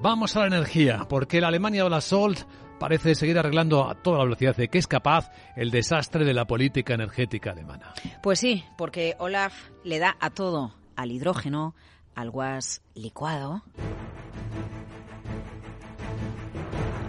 Vamos a la energía, porque la Alemania de la parece seguir arreglando a toda la velocidad de que es capaz el desastre de la política energética alemana. Pues sí, porque Olaf le da a todo, al hidrógeno, al gas licuado.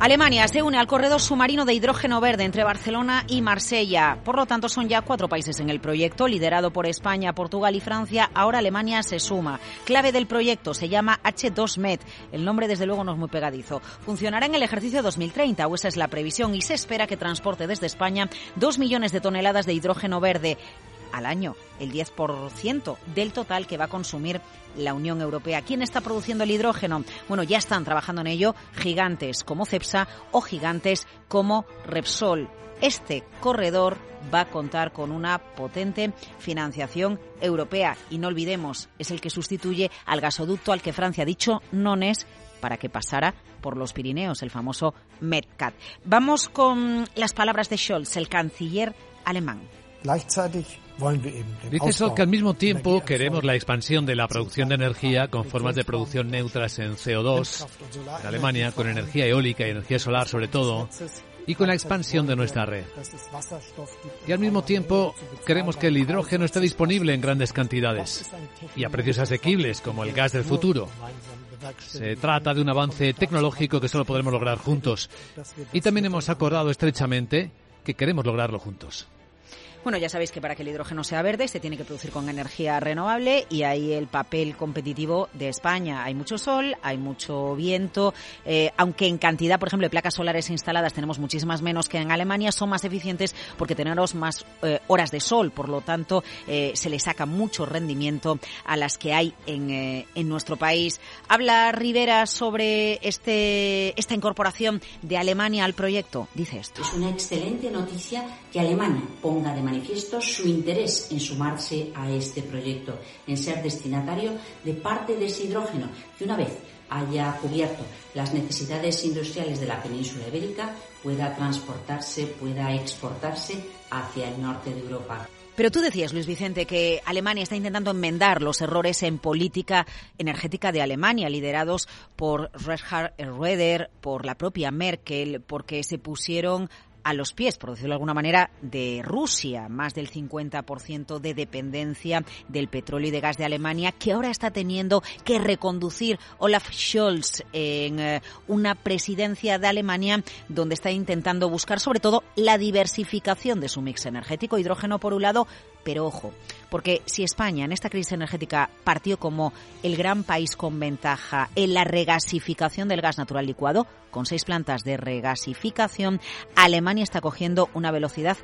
Alemania se une al corredor submarino de hidrógeno verde entre Barcelona y Marsella. Por lo tanto, son ya cuatro países en el proyecto, liderado por España, Portugal y Francia. Ahora Alemania se suma. Clave del proyecto se llama H2Med. El nombre, desde luego, no es muy pegadizo. Funcionará en el ejercicio 2030, o esa es la previsión, y se espera que transporte desde España dos millones de toneladas de hidrógeno verde al año, el 10% del total que va a consumir la Unión Europea. ¿Quién está produciendo el hidrógeno? Bueno, ya están trabajando en ello gigantes como CEPSA o gigantes como Repsol. Este corredor va a contar con una potente financiación europea y no olvidemos, es el que sustituye al gasoducto al que Francia ha dicho es para que pasara por los Pirineos, el famoso Medcat. Vamos con las palabras de Scholz, el canciller alemán. Dice que al mismo tiempo queremos la expansión de la producción de energía con formas de producción neutras en CO2 en Alemania, con energía eólica y energía solar sobre todo, y con la expansión de nuestra red. Y al mismo tiempo queremos que el hidrógeno esté disponible en grandes cantidades y a precios asequibles como el gas del futuro. Se trata de un avance tecnológico que solo podremos lograr juntos. Y también hemos acordado estrechamente que queremos lograrlo juntos. Bueno, ya sabéis que para que el hidrógeno sea verde se tiene que producir con energía renovable y ahí el papel competitivo de España. Hay mucho sol, hay mucho viento, eh, aunque en cantidad, por ejemplo, de placas solares instaladas tenemos muchísimas menos que en Alemania, son más eficientes porque tenemos más eh, horas de sol, por lo tanto eh, se le saca mucho rendimiento a las que hay en, en nuestro país. Habla Rivera sobre este, esta incorporación de Alemania al proyecto. Dice esto. Es una excelente noticia que Alemania ponga de manifiesto su interés en sumarse a este proyecto, en ser destinatario de parte de ese hidrógeno que una vez haya cubierto las necesidades industriales de la península ibérica pueda transportarse, pueda exportarse hacia el norte de Europa. Pero tú decías, Luis Vicente, que Alemania está intentando enmendar los errores en política energética de Alemania, liderados por Reinhard Röder, por la propia Merkel, porque se pusieron a los pies, por decirlo de alguna manera, de Rusia, más del 50% de dependencia del petróleo y de gas de Alemania, que ahora está teniendo que reconducir Olaf Scholz en eh, una presidencia de Alemania donde está intentando buscar sobre todo la diversificación de su mix energético, hidrógeno por un lado, pero ojo, porque si España en esta crisis energética partió como el gran país con ventaja en la regasificación del gas natural licuado, con seis plantas de regasificación, Alemania está cogiendo una velocidad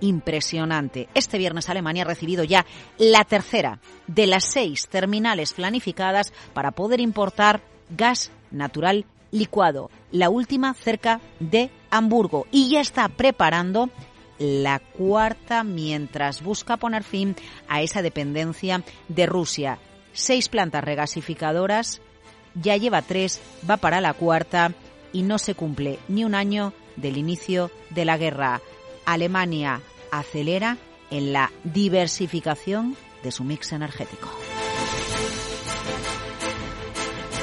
impresionante. Este viernes Alemania ha recibido ya la tercera de las seis terminales planificadas para poder importar gas natural licuado, la última cerca de Hamburgo, y ya está preparando la cuarta mientras busca poner fin a esa dependencia de Rusia. Seis plantas regasificadoras, ya lleva tres, va para la cuarta y no se cumple ni un año del inicio de la guerra. Alemania acelera en la diversificación de su mix energético.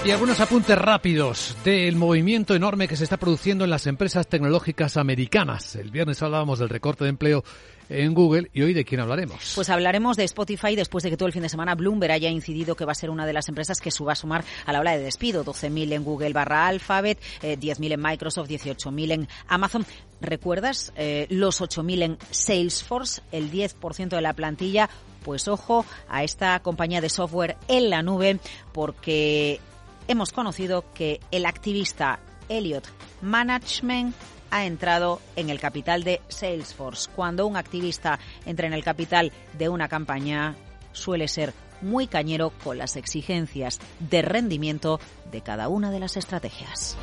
Y algunos apuntes rápidos del movimiento enorme que se está produciendo en las empresas tecnológicas americanas. El viernes hablábamos del recorte de empleo en Google y hoy de quién hablaremos. Pues hablaremos de Spotify después de que todo el fin de semana Bloomberg haya incidido que va a ser una de las empresas que suba a sumar a la ola de despido. 12.000 en Google barra Alphabet, 10.000 eh, en Microsoft, 18.000 en Amazon. ¿Recuerdas eh, los 8.000 en Salesforce, el 10% de la plantilla? Pues ojo a esta compañía de software en la nube porque hemos conocido que el activista Elliot Management ha entrado en el capital de Salesforce. Cuando un activista entra en el capital de una campaña, suele ser muy cañero con las exigencias de rendimiento de cada una de las estrategias.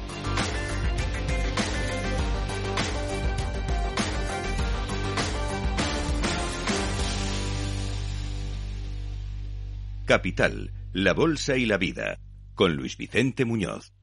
Capital, la Bolsa y la Vida con Luis Vicente Muñoz.